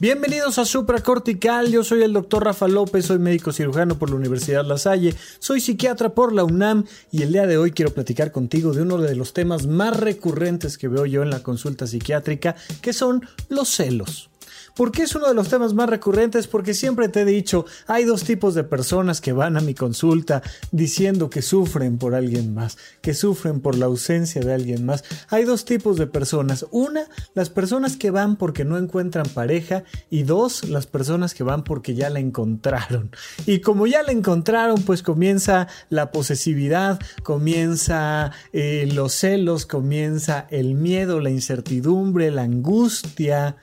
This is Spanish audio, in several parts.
Bienvenidos a Supracortical, yo soy el doctor Rafa López, soy médico cirujano por la Universidad La Salle, soy psiquiatra por la UNAM y el día de hoy quiero platicar contigo de uno de los temas más recurrentes que veo yo en la consulta psiquiátrica, que son los celos. ¿Por qué es uno de los temas más recurrentes? Porque siempre te he dicho, hay dos tipos de personas que van a mi consulta diciendo que sufren por alguien más, que sufren por la ausencia de alguien más. Hay dos tipos de personas. Una, las personas que van porque no encuentran pareja y dos, las personas que van porque ya la encontraron. Y como ya la encontraron, pues comienza la posesividad, comienza eh, los celos, comienza el miedo, la incertidumbre, la angustia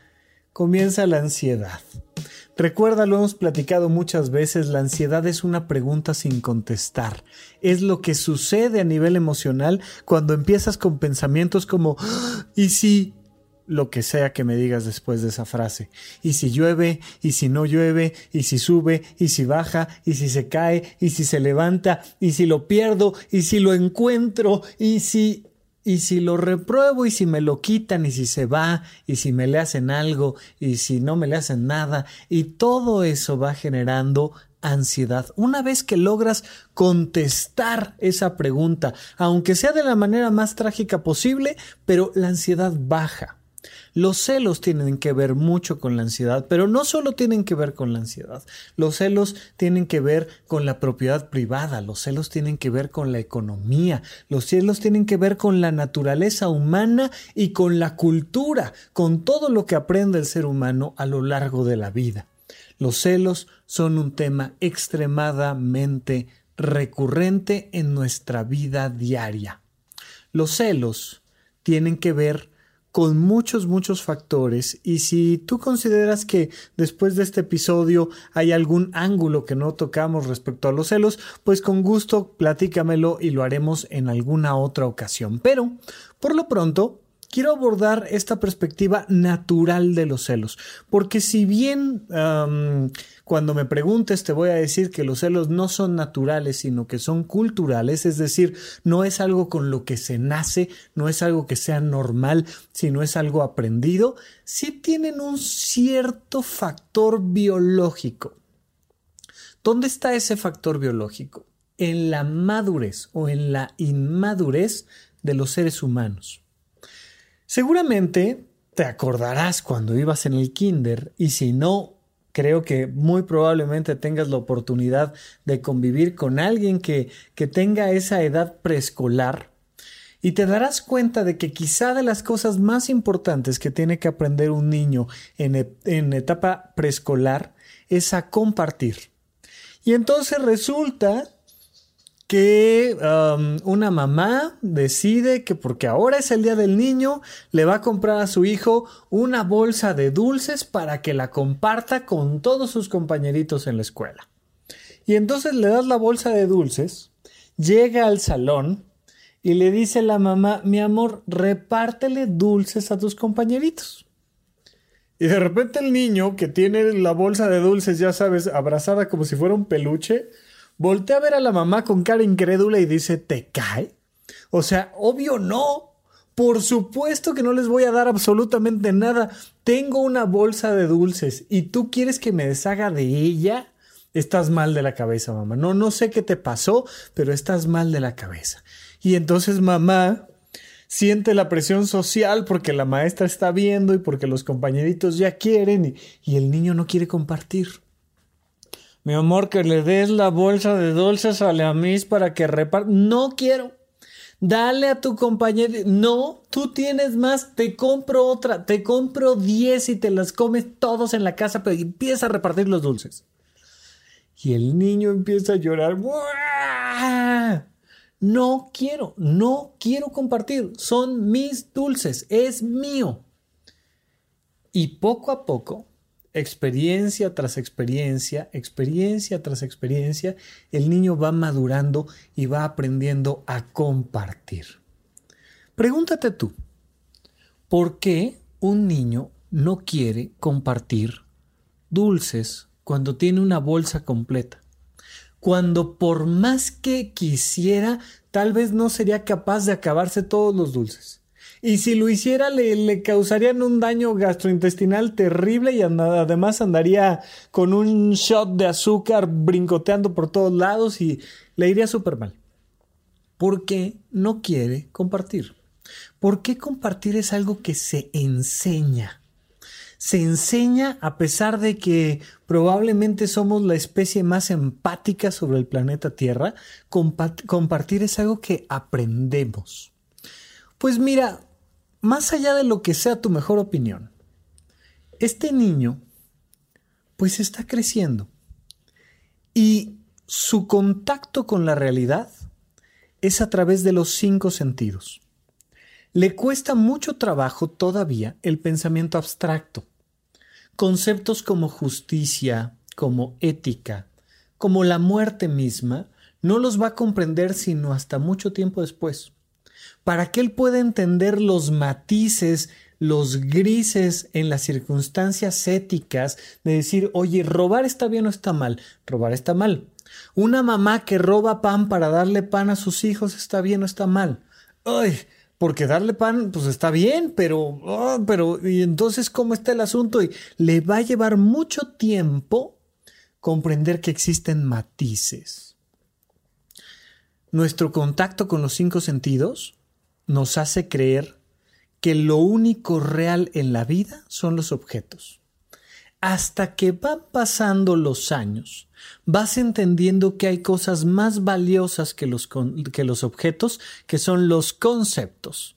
comienza la ansiedad. Recuerda, lo hemos platicado muchas veces, la ansiedad es una pregunta sin contestar. Es lo que sucede a nivel emocional cuando empiezas con pensamientos como ah, ¿y si? lo que sea que me digas después de esa frase. Y si llueve, y si no llueve, y si sube, y si baja, y si se cae, y si se levanta, y si lo pierdo, y si lo encuentro, y si y si lo repruebo y si me lo quitan y si se va y si me le hacen algo y si no me le hacen nada y todo eso va generando ansiedad. Una vez que logras contestar esa pregunta, aunque sea de la manera más trágica posible, pero la ansiedad baja. Los celos tienen que ver mucho con la ansiedad, pero no solo tienen que ver con la ansiedad. Los celos tienen que ver con la propiedad privada, los celos tienen que ver con la economía, los celos tienen que ver con la naturaleza humana y con la cultura, con todo lo que aprende el ser humano a lo largo de la vida. Los celos son un tema extremadamente recurrente en nuestra vida diaria. Los celos tienen que ver con muchos, muchos factores y si tú consideras que después de este episodio hay algún ángulo que no tocamos respecto a los celos, pues con gusto platícamelo y lo haremos en alguna otra ocasión. Pero, por lo pronto, quiero abordar esta perspectiva natural de los celos, porque si bien cuando me preguntes te voy a decir que los celos no son naturales, sino que son culturales, es decir, no es algo con lo que se nace, no es algo que sea normal, sino es algo aprendido, sí tienen un cierto factor biológico. ¿Dónde está ese factor biológico? En la madurez o en la inmadurez de los seres humanos. Seguramente te acordarás cuando ibas en el kinder y si no, creo que muy probablemente tengas la oportunidad de convivir con alguien que, que tenga esa edad preescolar y te darás cuenta de que quizá de las cosas más importantes que tiene que aprender un niño en, en etapa preescolar es a compartir. Y entonces resulta que um, una mamá decide que porque ahora es el día del niño, le va a comprar a su hijo una bolsa de dulces para que la comparta con todos sus compañeritos en la escuela. Y entonces le das la bolsa de dulces, llega al salón y le dice la mamá, mi amor, repártele dulces a tus compañeritos. Y de repente el niño que tiene la bolsa de dulces, ya sabes, abrazada como si fuera un peluche, voltea a ver a la mamá con cara incrédula y dice, ¿te cae? O sea, obvio no. Por supuesto que no les voy a dar absolutamente nada. Tengo una bolsa de dulces y tú quieres que me deshaga de ella. Estás mal de la cabeza, mamá. No, no sé qué te pasó, pero estás mal de la cabeza. Y entonces mamá siente la presión social porque la maestra está viendo y porque los compañeritos ya quieren y, y el niño no quiere compartir. Mi amor, que le des la bolsa de dulces a la Miss para que reparte. No quiero. Dale a tu compañero. No, tú tienes más. Te compro otra. Te compro 10 y te las comes todos en la casa, pero empieza a repartir los dulces. Y el niño empieza a llorar. No quiero, no quiero compartir. Son mis dulces, es mío. Y poco a poco experiencia tras experiencia, experiencia tras experiencia, el niño va madurando y va aprendiendo a compartir. Pregúntate tú, ¿por qué un niño no quiere compartir dulces cuando tiene una bolsa completa. Cuando por más que quisiera, tal vez no sería capaz de acabarse todos los dulces. Y si lo hiciera, le, causarían un daño gastrointestinal terrible y además andaría con un shot de azúcar brincoteando por todos lados y le iría súper mal. ¿Por qué no quiere compartir? ¿Por qué compartir es algo que se enseña? Se enseña a pesar de que probablemente somos la especie más empática sobre el planeta Tierra, compartir es algo que aprendemos. Pues mira, más allá de lo que sea tu mejor opinión, este niño pues está creciendo y su contacto con la realidad es a través de los cinco sentidos. Le cuesta mucho trabajo todavía el pensamiento abstracto. Conceptos como justicia, como ética, como la muerte misma, no los va a comprender sino hasta mucho tiempo después para que él pueda entender los matices, los grises en las circunstancias éticas de decir, oye, robar está bien o está mal, robar está mal. Una mamá que roba pan para darle pan a sus hijos está bien o está mal. Ay, porque darle pan, pues está bien, pero, oh, pero, y entonces, ¿cómo está el asunto? Y le va a llevar mucho tiempo comprender que existen matices. Nuestro contacto con los cinco sentidos nos hace creer que lo único real en la vida son los objetos. Hasta que van pasando los años, vas entendiendo que hay cosas más valiosas que los, que los objetos, que son los conceptos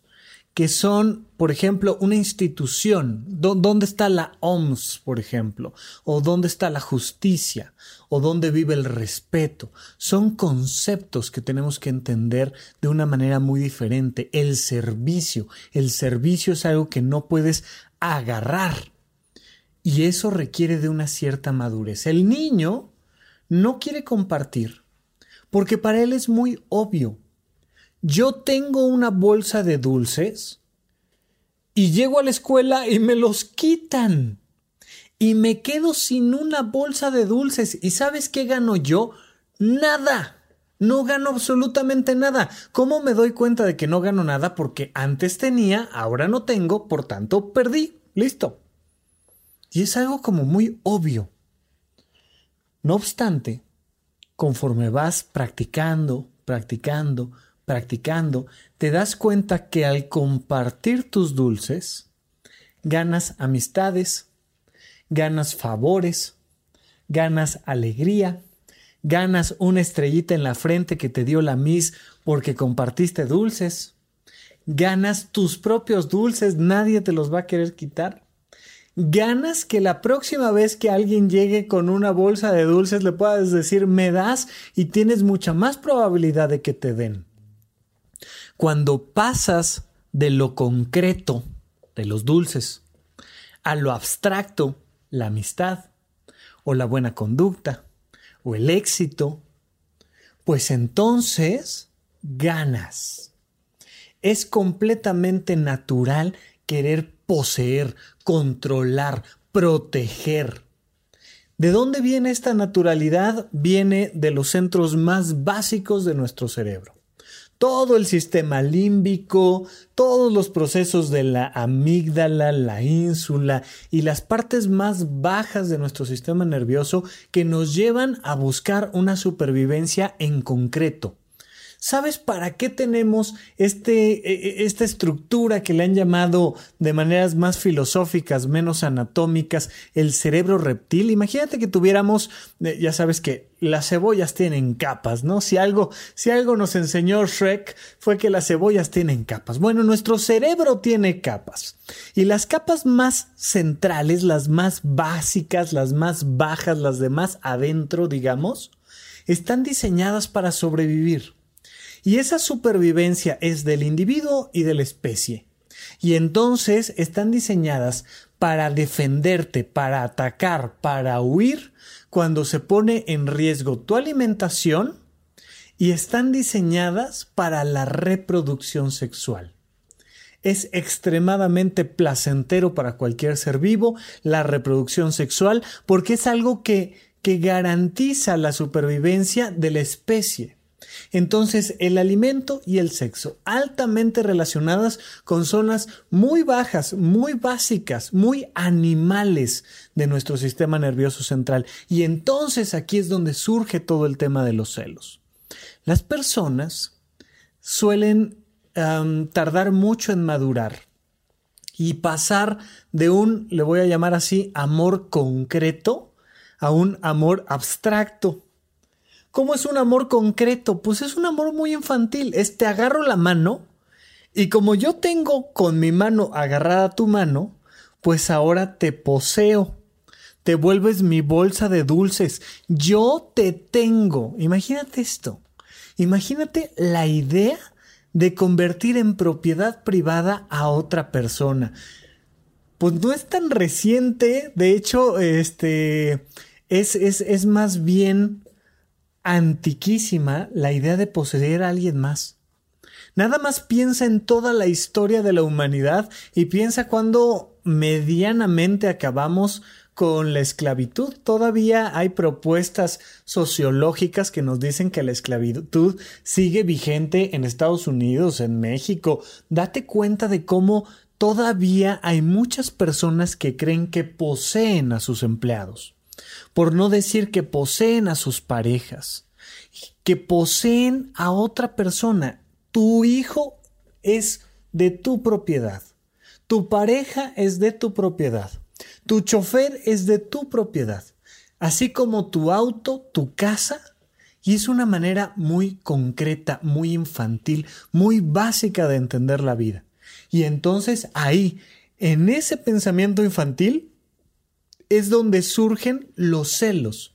que son, por ejemplo, una institución. ¿Dónde está la OMS, por ejemplo? ¿O dónde está la justicia? ¿O dónde vive el respeto? Son conceptos que tenemos que entender de una manera muy diferente. El servicio. El servicio es algo que no puedes agarrar. Y eso requiere de una cierta madurez. El niño no quiere compartir porque para él es muy obvio yo tengo una bolsa de dulces y llego a la escuela y me los quitan. Y me quedo sin una bolsa de dulces. ¿Y sabes qué gano yo? Nada. No gano absolutamente nada. ¿Cómo me doy cuenta de que no gano nada? Porque antes tenía, ahora no tengo, por tanto perdí. Listo. Y es algo como muy obvio. No obstante, conforme vas practicando, practicando, practicando, te das cuenta que al compartir tus dulces, ganas amistades, ganas favores, ganas alegría, ganas una estrellita en la frente que te dio la Miss porque compartiste dulces, ganas tus propios dulces, nadie te los va a querer quitar. Ganas que la próxima vez que alguien llegue con una bolsa de dulces le puedas decir me das y tienes mucha más probabilidad de que te den. Cuando pasas de lo concreto, de los dulces, a lo abstracto, la amistad, o la buena conducta, o el éxito, pues entonces ganas. Es completamente natural querer poseer, controlar, proteger. ¿De dónde viene esta naturalidad? Viene de los centros más básicos de nuestro cerebro todo el sistema límbico, todos los procesos de la amígdala, la ínsula y las partes más bajas de nuestro sistema nervioso que nos llevan a buscar una supervivencia en concreto. ¿Sabes para qué tenemos este, e, e, esta estructura que le han llamado de maneras más filosóficas, menos anatómicas, el cerebro reptil? Imagínate que tuviéramos, eh, ya sabes que las cebollas tienen capas, ¿no? Si algo, si algo nos enseñó Shrek fue que las cebollas tienen capas. Bueno, nuestro cerebro tiene capas. Y las capas más centrales, las más básicas, las más bajas, las de más adentro, digamos, están diseñadas para sobrevivir. Y esa supervivencia es del individuo y de la especie. Y entonces están diseñadas para defenderte, para atacar, para huir cuando se pone en riesgo tu alimentación y están diseñadas para la reproducción sexual. es extremadamente placentero para cualquier ser vivo, la reproducción sexual, porque es algo que, que garantiza la supervivencia de la especie. Entonces, el alimento y el sexo, altamente relacionadas con zonas muy bajas, muy básicas, muy animales de nuestro sistema nervioso central. Y entonces aquí es donde surge todo el tema de los celos. Las personas suelen tardar mucho en madurar y pasar de un, le voy a llamar así, amor concreto a un amor abstracto. ¿Cómo es un amor concreto? Pues es un amor muy infantil. Es te agarro la mano y como yo tengo con mi mano agarrada tu mano, pues ahora te poseo. Te vuelves mi bolsa de dulces. Yo te tengo. Imagínate esto. Imagínate la idea de convertir en propiedad privada a otra persona. Pues no es tan reciente, de hecho, este es, es, es más bien antiquísima la idea de poseer a alguien más. Nada más piensa en toda la historia de la humanidad y piensa cuando medianamente acabamos con la esclavitud. Todavía hay propuestas sociológicas que nos dicen que la esclavitud sigue vigente en Estados Unidos, en México. Date cuenta de cómo todavía hay muchas personas que creen que poseen a sus empleados por no decir que poseen a sus parejas, que poseen a otra persona. Tu hijo es de tu propiedad, tu pareja es de tu propiedad, tu chofer es de tu propiedad, así como tu auto, tu casa, y es una manera muy concreta, muy infantil, muy básica de entender la vida. Y entonces ahí, en ese pensamiento infantil, es donde surgen los celos,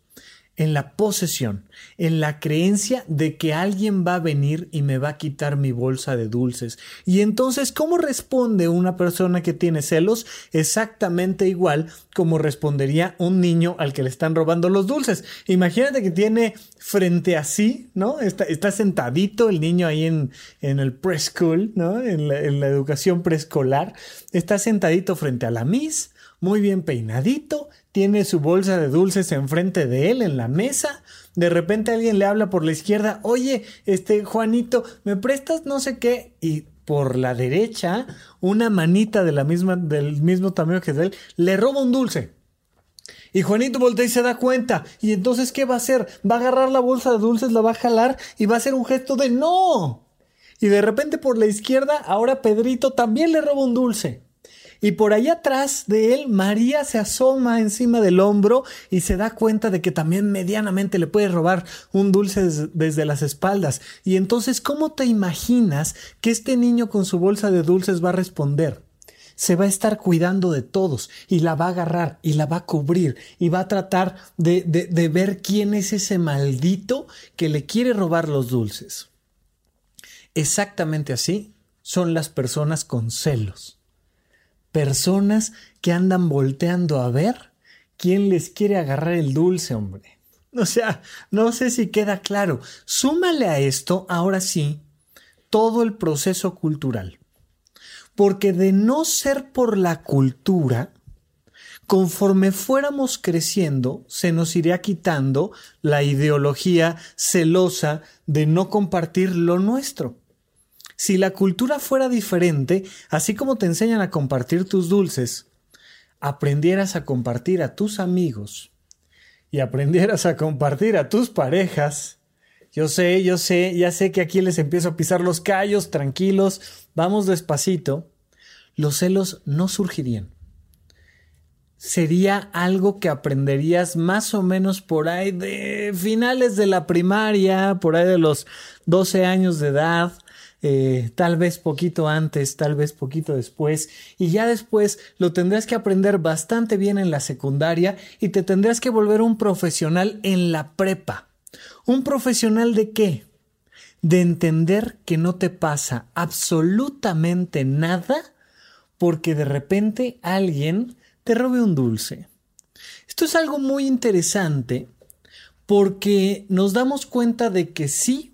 en la posesión, en la creencia de que alguien va a venir y me va a quitar mi bolsa de dulces. Y entonces, ¿cómo responde una persona que tiene celos? Exactamente igual como respondería un niño al que le están robando los dulces. Imagínate que tiene frente a sí, ¿no? Está, está sentadito el niño ahí en, en el preschool, ¿no? En la, en la educación preescolar. Está sentadito frente a la Miss muy bien peinadito, tiene su bolsa de dulces enfrente de él en la mesa. De repente alguien le habla por la izquierda, oye, este Juanito, ¿me prestas no sé qué? Y por la derecha, una manita de la misma, del mismo tamaño que de él, le roba un dulce. Y Juanito voltea y se da cuenta. Y entonces, ¿qué va a hacer? Va a agarrar la bolsa de dulces, la va a jalar y va a hacer un gesto de no. Y de repente por la izquierda, ahora Pedrito también le roba un dulce. Y por ahí atrás de él, María se asoma encima del hombro y se da cuenta de que también medianamente le puede robar un dulce desde las espaldas. Y entonces, ¿cómo te imaginas que este niño con su bolsa de dulces va a responder? se va a estar cuidando de todos y la va a agarrar y la va a cubrir y va a tratar de, de, de, ver quién es ese maldito que le quiere robar los dulces. Exactamente así son las personas con celos personas que andan volteando a ver quién les quiere agarrar el dulce, hombre. O sea, no sé si queda claro. Súmale a esto, ahora sí, todo el proceso cultural. Porque de no ser por la cultura, conforme fuéramos creciendo, se nos iría quitando la ideología celosa de no compartir lo nuestro. Si la cultura fuera diferente, así como te enseñan a compartir tus dulces, aprendieras a compartir a tus amigos y aprendieras a compartir a tus parejas, yo sé, yo sé, ya sé que aquí les empiezo a pisar los callos, tranquilos, vamos despacito, los celos no surgirían. Sería algo que aprenderías más o menos por ahí de finales de la primaria, por ahí de los 12 años de edad, eh, tal vez poquito antes, tal vez poquito después, y ya después lo tendrás que aprender bastante bien en la secundaria y te tendrás que volver un profesional en la prepa. ¿Un profesional de qué? De entender que no te pasa absolutamente nada porque de repente alguien te robe un dulce. Esto es algo muy interesante porque nos damos cuenta de que sí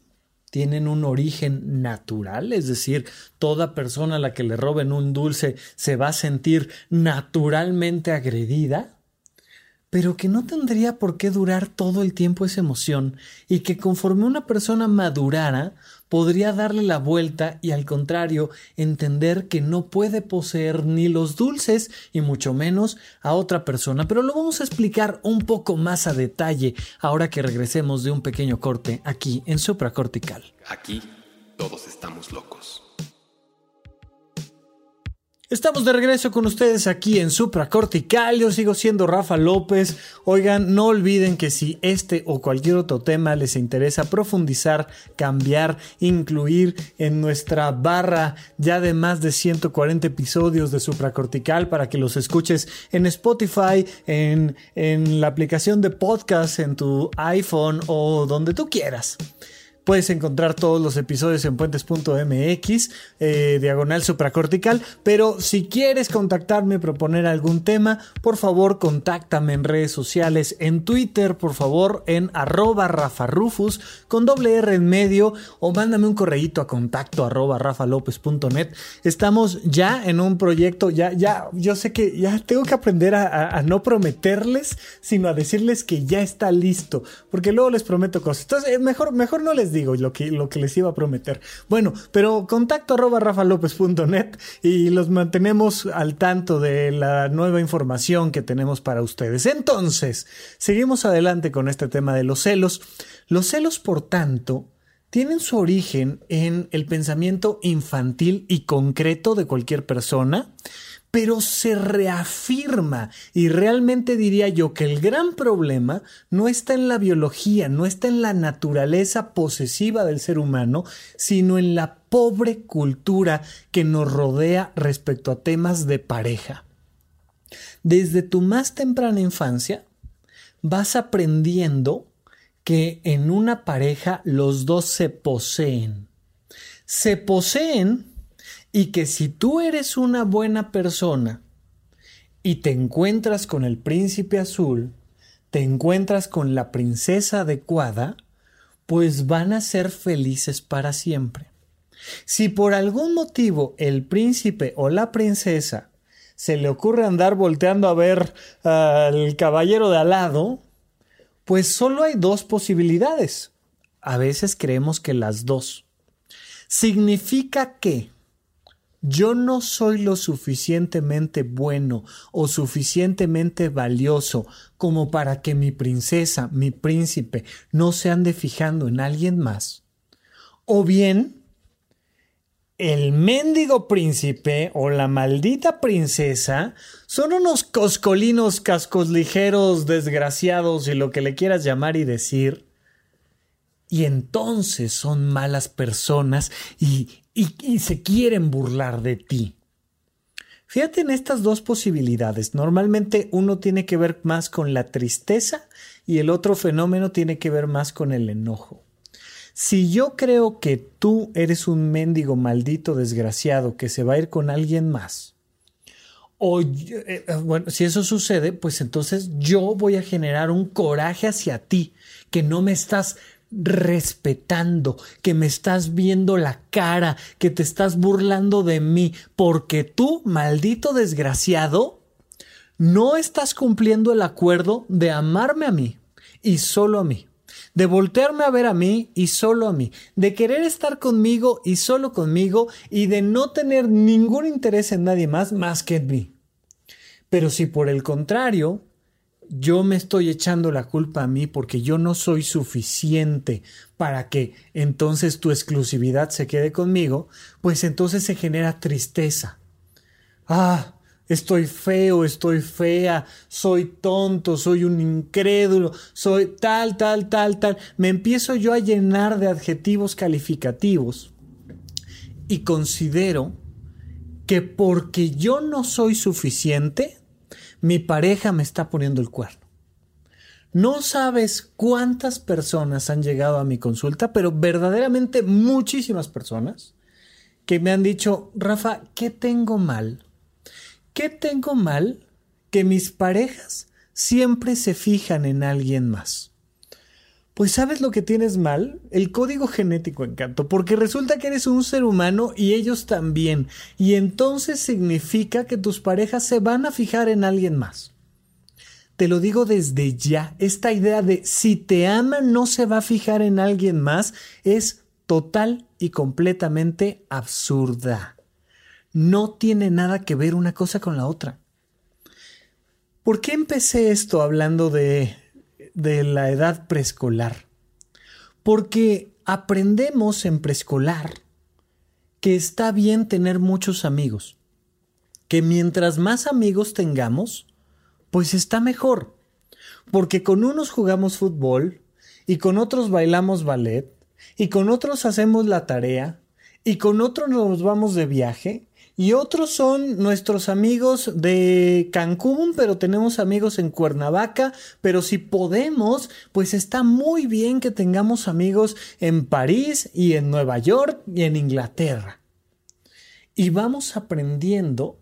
tienen un origen natural, es decir, toda persona a la que le roben un dulce se va a sentir naturalmente agredida, pero que no tendría por qué durar todo el tiempo esa emoción y que conforme una persona madurara podría darle la vuelta y al contrario entender que no puede poseer ni los dulces y mucho menos a otra persona. Pero lo vamos a explicar un poco más a detalle ahora que regresemos de un pequeño corte aquí en supracortical. Aquí todos estamos locos. Estamos de regreso con ustedes aquí en Supracortical. Yo sigo siendo Rafa López. Oigan, no olviden que si este o cualquier otro tema les interesa profundizar, cambiar, incluir en nuestra barra ya de más de 140 episodios de Supracortical para que los escuches en Spotify, en, en la aplicación de podcast, en tu iPhone o donde tú quieras. Puedes encontrar todos los episodios en puentes.mx, eh, diagonal supracortical. Pero si quieres contactarme, proponer algún tema, por favor, contáctame en redes sociales, en Twitter, por favor, en arroba rafarufus con doble R en medio, o mándame un correíto a contacto arroba rafalopez.net. Estamos ya en un proyecto, ya, ya, yo sé que ya tengo que aprender a, no prometerles, sino a decirles que ya está listo, porque luego les prometo cosas. Entonces, mejor, mejor no les digo digo lo que, les iba a prometer. Bueno, pero contacto arroba y los mantenemos al tanto de la nueva información que tenemos para ustedes. Entonces, seguimos adelante con este tema de los celos. Los celos, por tanto, tienen su origen en el pensamiento infantil y concreto de cualquier persona pero se reafirma y realmente diría yo que el gran problema no está en la biología, no está en la naturaleza posesiva del ser humano, sino en la pobre cultura que nos rodea respecto a temas de pareja. Desde tu más temprana infancia vas aprendiendo que en una pareja los dos se poseen. Se poseen y que si tú eres una buena persona y te encuentras con el príncipe azul, te encuentras con la princesa adecuada, pues van a ser felices para siempre. Si por algún motivo el príncipe o la princesa se le ocurre andar volteando a ver al caballero de al lado, pues solo hay dos posibilidades. A veces creemos que las dos. Significa que yo no soy lo suficientemente bueno o suficientemente valioso como para que mi princesa, mi príncipe, no se ande fijando en alguien más. O bien, el mendigo príncipe o la maldita princesa son unos coscolinos cascos ligeros, desgraciados y lo que le quieras llamar y decir. Y entonces son malas personas y, y, se quieren burlar de ti. Fíjate en estas dos posibilidades. Normalmente uno tiene que ver más con la tristeza y el otro fenómeno tiene que ver más con el enojo. Si yo creo que tú eres un mendigo maldito desgraciado que se va a ir con alguien más, o eh, bueno, si eso sucede, pues entonces yo voy a generar un coraje hacia ti, que no me estás respetando, que me estás viendo la cara, que te estás burlando de mí, porque tú, maldito desgraciado, no estás cumpliendo el acuerdo de amarme a mí y solo a mí, de voltearme a ver a mí y solo a mí, de querer estar conmigo y solo conmigo y de no tener ningún interés en nadie más más que en mí. Pero si por el contrario yo me estoy echando la culpa a mí porque yo no soy suficiente para que entonces tu exclusividad se quede conmigo, pues entonces se genera tristeza. Ah, estoy feo, estoy fea, soy tonto, soy un incrédulo, soy tal, tal, tal, tal. Me empiezo yo a llenar de adjetivos calificativos y considero que porque yo no soy suficiente, mi pareja me está poniendo el cuerno. No sabes cuántas personas han llegado a mi consulta, pero verdaderamente muchísimas personas que me han dicho, Rafa, ¿qué tengo mal? ¿Qué tengo mal que mis parejas siempre se fijan en alguien más? Pues sabes lo que tienes mal, el código genético, encanto, porque resulta que eres un ser humano y ellos también, y entonces significa que tus parejas se van a fijar en alguien más. Te lo digo desde ya, esta idea de si te ama no se va a fijar en alguien más es total y completamente absurda. No tiene nada que ver una cosa con la otra. ¿Por qué empecé esto hablando de de la edad preescolar. Porque aprendemos en preescolar que está bien tener muchos amigos, que mientras más amigos tengamos, pues está mejor, porque con unos jugamos fútbol y con otros bailamos ballet y con otros hacemos la tarea y con otros nos vamos de viaje y otros son nuestros amigos de Cancún, pero tenemos amigos en Cuernavaca, pero si podemos, pues está muy bien que tengamos amigos en París y en Nueva York y en Inglaterra. Y vamos aprendiendo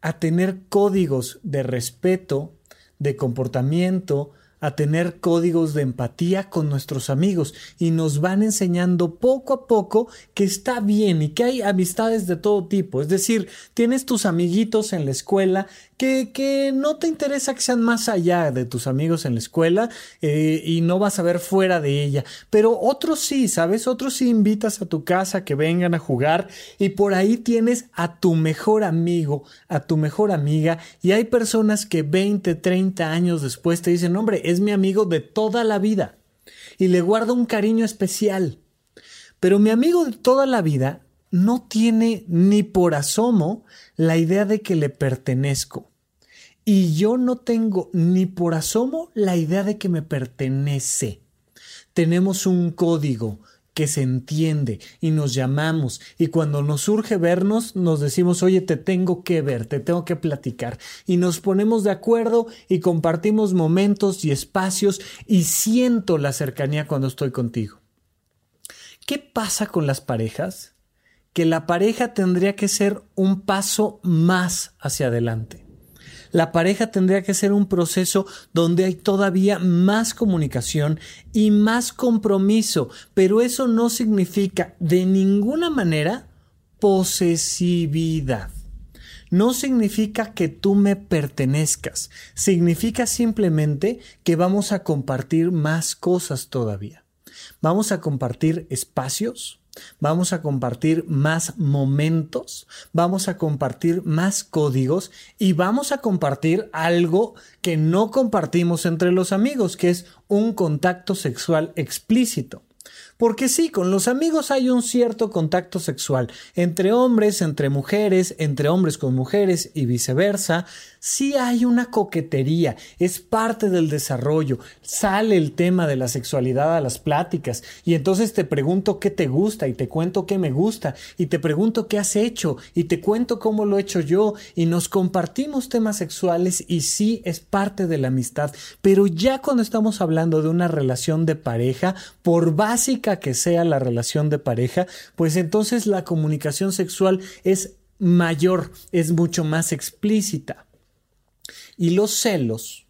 a tener códigos de respeto, de comportamiento, a tener códigos de empatía con nuestros amigos y nos van enseñando poco a poco que está bien y que hay amistades de todo tipo. Es decir, tienes tus amiguitos en la escuela que, no te interesa que sean más allá de tus amigos en la escuela eh, y no vas a ver fuera de ella. Pero otros sí, ¿sabes? Otros sí invitas a tu casa que vengan a jugar y por ahí tienes a tu mejor amigo, a tu mejor amiga y hay personas que 20, 30 años después te dicen, hombre, es mi amigo de toda la vida y le guardo un cariño especial. Pero mi amigo de toda la vida no tiene ni por asomo la idea de que le pertenezco. Y yo no tengo ni por asomo la idea de que me pertenece. Tenemos un código que se entiende y nos llamamos y cuando nos surge vernos nos decimos oye te tengo que ver, te tengo que platicar y nos ponemos de acuerdo y compartimos momentos y espacios y siento la cercanía cuando estoy contigo. ¿Qué pasa con las parejas? Que la pareja tendría que ser un paso más hacia adelante la pareja tendría que ser un proceso donde hay todavía más comunicación y más compromiso, pero eso no significa de ninguna manera posesividad. No significa que tú me pertenezcas, significa simplemente que vamos a compartir más cosas todavía. Vamos a compartir espacios, vamos a compartir más momentos, vamos a compartir más códigos y vamos a compartir algo que no compartimos entre los amigos, que es un contacto sexual explícito. Porque sí, con los amigos hay un cierto contacto sexual, entre hombres, entre mujeres, entre hombres con mujeres y viceversa. Sí hay una coquetería, es parte del desarrollo. Sale el tema de la sexualidad a las pláticas y entonces te pregunto qué te gusta y te cuento qué me gusta y te pregunto qué has hecho y te cuento cómo lo he hecho yo y nos compartimos temas sexuales y sí es parte de la amistad. Pero ya cuando estamos hablando de una relación de pareja, por básica que sea la relación de pareja, pues entonces la comunicación sexual es mayor, es mucho más explícita. Y los celos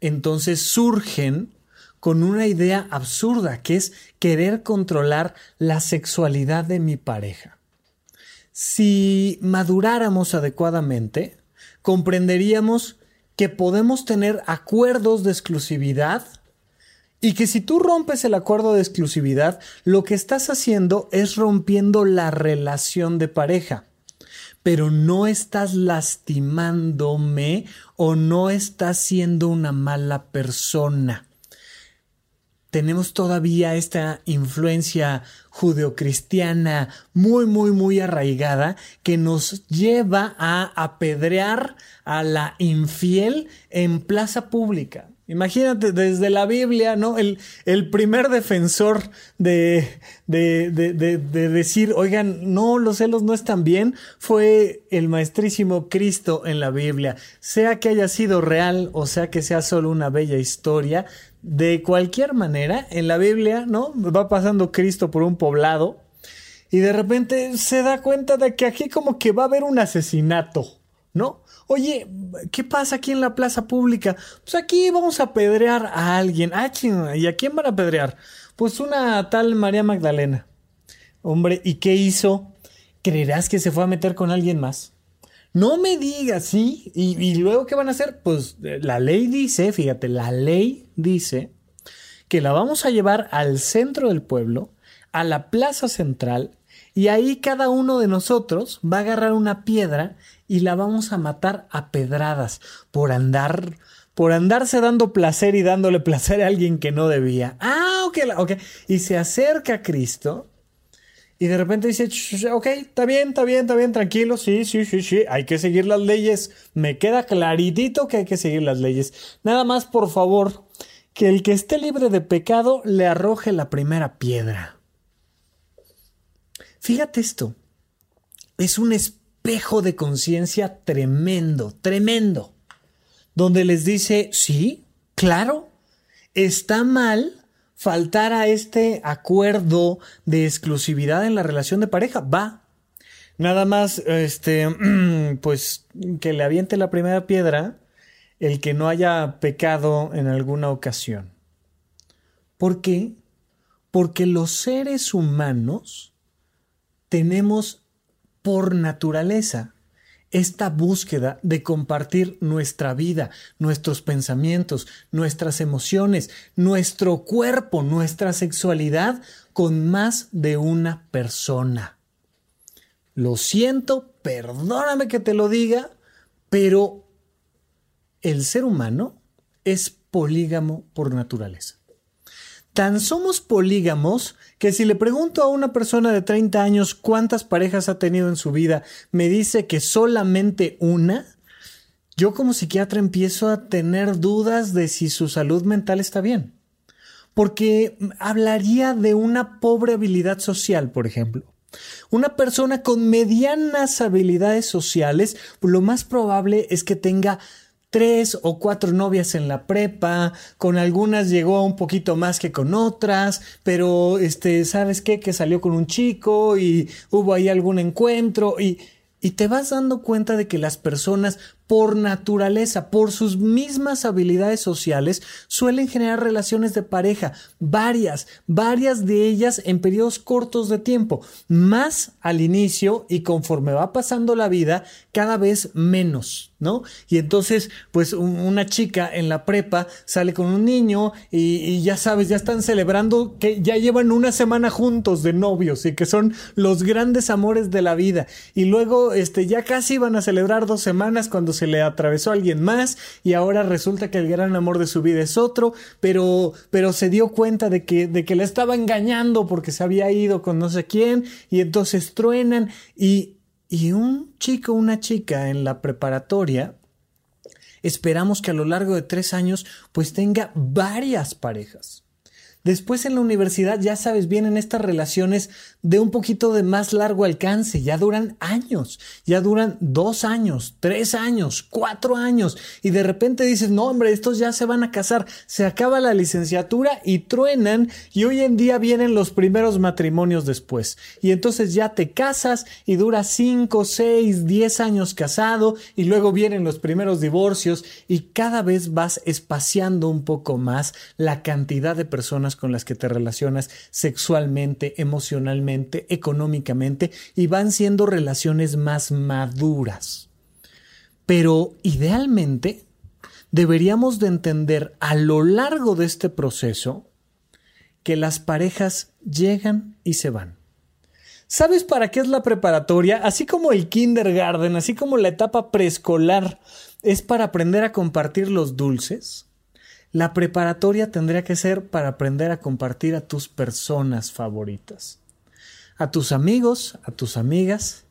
entonces surgen con una idea absurda, que es querer controlar la sexualidad de mi pareja. Si maduráramos adecuadamente, comprenderíamos que podemos tener acuerdos de exclusividad y que si tú rompes el acuerdo de exclusividad, lo que estás haciendo es rompiendo la relación de pareja. Pero no estás lastimándome o no estás siendo una mala persona. Tenemos todavía esta influencia judeocristiana muy, muy, muy arraigada que nos lleva a apedrear a la infiel en plaza pública. Imagínate desde la Biblia, ¿no? El, primer defensor de, de, de, de, decir, oigan, no, los celos no están bien, fue el maestrísimo Cristo en la Biblia. Sea que haya sido real o sea que sea solo una bella historia, de cualquier manera, en la Biblia, ¿no? Va pasando Cristo por un poblado y de repente se da cuenta de que aquí como que va a haber un asesinato. ¿No? Oye, ¿qué pasa aquí en la plaza pública? Pues aquí vamos a apedrear a alguien. Ah, ¿y a quién van a apedrear? Pues una tal María Magdalena. Hombre, ¿y qué hizo? ¿Creerás que se fue a meter con alguien más? No me digas, ¿sí? ¿Y, ¿Y, luego qué van a hacer? Pues eh, la ley dice, fíjate, la ley dice que la vamos a llevar al centro del pueblo, a la plaza central, y ahí cada uno de nosotros va a agarrar una piedra y la vamos a matar a pedradas por andar por andarse dando placer y dándole placer a alguien que no debía. Ah, ok, ok. Y se acerca a Cristo y de repente dice, ok, está bien, está bien, está bien, tranquilo, sí, sí, sí, sí, hay que seguir las leyes. Me queda claritito que hay que seguir las leyes. Nada más, por favor, que el que esté libre de pecado le arroje la primera piedra. Fíjate esto. Es un espejo de conciencia tremendo, tremendo. Donde les dice, sí, claro, está mal faltar a este acuerdo de exclusividad en la relación de pareja. Va. Nada más, este, pues, que le aviente la primera piedra el que no haya pecado en alguna ocasión. ¿Por qué? Porque los seres humanos tenemos por naturaleza esta búsqueda de compartir nuestra vida, nuestros pensamientos, nuestras emociones, nuestro cuerpo, nuestra sexualidad con más de una persona. Lo siento, perdóname que te lo diga, pero el ser humano es polígamo por naturaleza. Tan somos polígamos que si le pregunto a una persona de 30 años cuántas parejas ha tenido en su vida, me dice que solamente una, yo como psiquiatra empiezo a tener dudas de si su salud mental está bien. Porque hablaría de una pobre habilidad social, por ejemplo. Una persona con medianas habilidades sociales, lo más probable es que tenga tres o cuatro novias en la prepa, con algunas llegó un poquito más que con otras, pero este, ¿sabes qué? Que salió con un chico y hubo ahí algún encuentro y, y te vas dando cuenta de que las personas por naturaleza, por sus mismas habilidades sociales, suelen generar relaciones de pareja, varias, varias de ellas en periodos cortos de tiempo, más al inicio y conforme va pasando la vida, cada vez menos, ¿no? Y entonces, pues una chica en la prepa sale con un niño y, ya sabes, ya están celebrando que ya llevan una semana juntos de novios y que son los grandes amores de la vida. Y luego, este, ya casi van a celebrar dos semanas cuando se le atravesó a alguien más y ahora resulta que el gran amor de su vida es otro, pero, pero se dio cuenta de que, de que le estaba engañando porque se había ido con no sé quién y entonces truenan y, y un chico, una chica en la preparatoria, esperamos que a lo largo de tres años pues tenga varias parejas. Después en la universidad, ya sabes, vienen estas relaciones de un poquito de más largo alcance, ya duran años, ya duran dos años, tres años, cuatro años, y de repente dices, no hombre, estos ya se van a casar, se acaba la licenciatura y truenan, y hoy en día vienen los primeros matrimonios después, y entonces ya te casas y dura cinco, seis, diez años casado, y luego vienen los primeros divorcios, y cada vez vas espaciando un poco más la cantidad de con las que te relacionas sexualmente, emocionalmente, económicamente y van siendo relaciones más maduras. Pero idealmente deberíamos de entender a lo largo de este proceso que las parejas llegan y se van. ¿Sabes para qué es la preparatoria? Así como el kindergarten, así como la etapa preescolar es para aprender a compartir los dulces, la preparatoria tendría que ser para aprender a compartir a tus personas favoritas. A tus amigos, a tus amigas,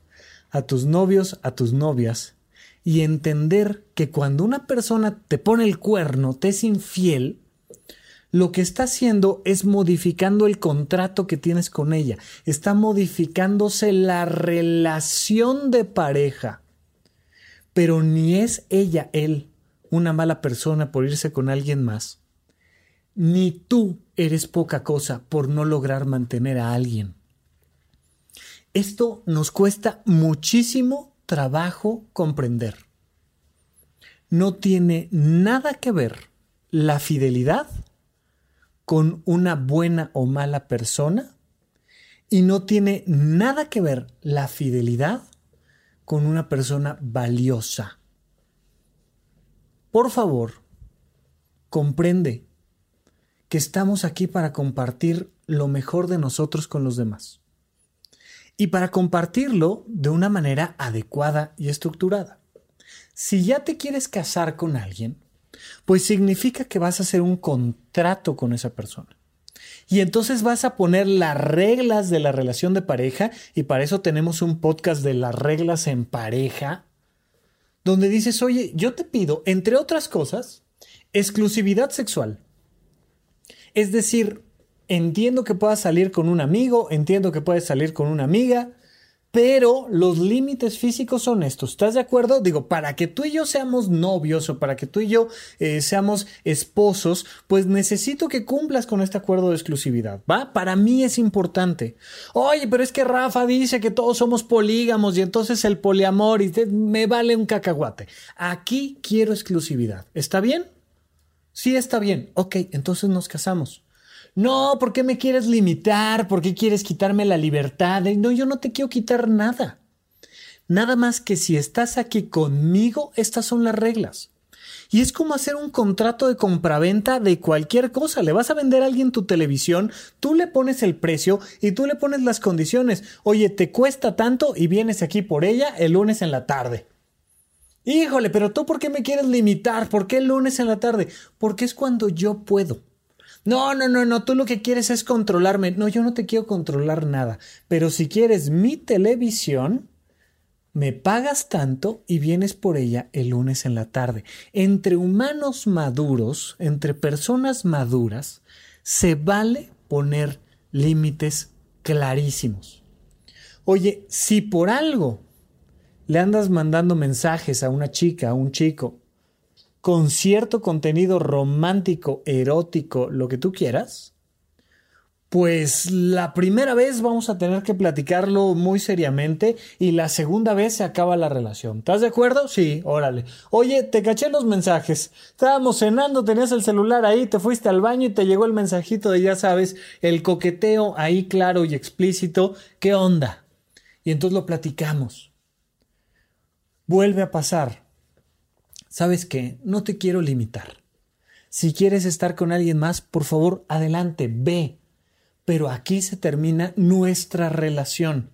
a tus novios, a tus novias. Y entender que cuando una persona te pone el cuerno, te es infiel, lo que está haciendo es modificando el contrato que tienes con ella. Está modificándose la relación de pareja. Pero ni es ella él una mala persona por irse con alguien más, ni tú eres poca cosa por no lograr mantener a alguien. Esto nos cuesta muchísimo trabajo comprender. no tiene nada que ver la fidelidad con una buena o mala persona y no tiene nada que ver la fidelidad con una persona valiosa. Por favor, comprende que estamos aquí para compartir lo mejor de nosotros con los demás. Y para compartirlo de una manera adecuada y estructurada. Si ya te quieres casar con alguien, pues significa que vas a hacer un contrato con esa persona. Y entonces vas a poner las reglas de la relación de pareja, y para eso tenemos un podcast de las reglas en pareja, donde dices, oye, yo te pido, entre otras cosas, exclusividad sexual. Es decir, entiendo que puedas salir con un amigo, entiendo que puedes salir con una amiga, pero los límites físicos son estos. ¿Estás de acuerdo? Digo, para que tú y yo seamos novios o para que tú y yo eh, seamos esposos, pues necesito que cumplas con este acuerdo de exclusividad, ¿va? Para mí es importante. Oye, pero es que Rafa dice que todos somos polígamos y entonces el poliamor y me vale un cacahuate. Aquí quiero exclusividad. ¿Está bien? Sí, está bien. Ok, entonces nos casamos. No, ¿por qué me quieres limitar? ¿Por qué quieres quitarme la libertad? No, yo no te quiero quitar nada. Nada más que si estás aquí conmigo, estas son las reglas. Y es como hacer un contrato de compraventa de cualquier cosa. Le vas a vender a alguien tu televisión, tú le pones el precio y tú le pones las condiciones. Oye, te cuesta tanto y vienes aquí por ella el lunes en la tarde. Híjole, pero tú ¿por qué me quieres limitar? ¿Por qué el lunes en la tarde? Porque es cuando yo puedo. No, no, no, no, tú lo que quieres es controlarme. No, yo no te quiero controlar nada. Pero si quieres mi televisión, me pagas tanto y vienes por ella el lunes en la tarde. Entre humanos maduros, entre personas maduras, se vale poner límites clarísimos. Oye, si por algo le andas mandando mensajes a una chica, a un chico, con cierto contenido romántico, erótico, lo que tú quieras, pues la primera vez vamos a tener que platicarlo muy seriamente y la segunda vez se acaba la relación. ¿Estás de acuerdo? Sí, órale. Oye, te caché los mensajes. Estábamos cenando, tenías el celular ahí, te fuiste al baño y te llegó el mensajito de ya sabes, el coqueteo ahí claro y explícito. ¿Qué onda? Y entonces lo platicamos. Vuelve a pasar ¿sabes qué? No te quiero limitar. Si quieres estar con alguien más, por favor, adelante, ve. Pero aquí se termina nuestra relación.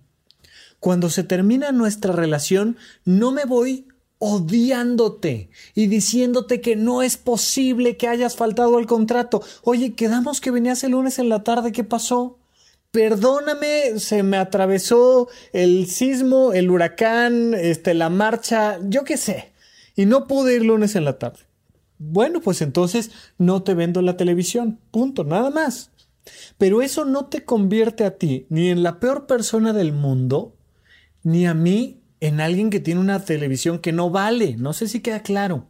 Cuando se termina nuestra relación, no me voy odiándote y diciéndote que no es posible que hayas faltado al contrato. Oye, quedamos que venías el lunes en la tarde, ¿qué pasó? Perdóname, se me atravesó el sismo, el huracán, este, la marcha, yo qué sé y no pude ir lunes en la tarde. Bueno, pues entonces no te vendo la televisión. Punto, nada más. Pero eso no te convierte a ti ni en la peor persona del mundo, ni a mí en alguien que tiene una televisión que no vale. No sé si queda claro.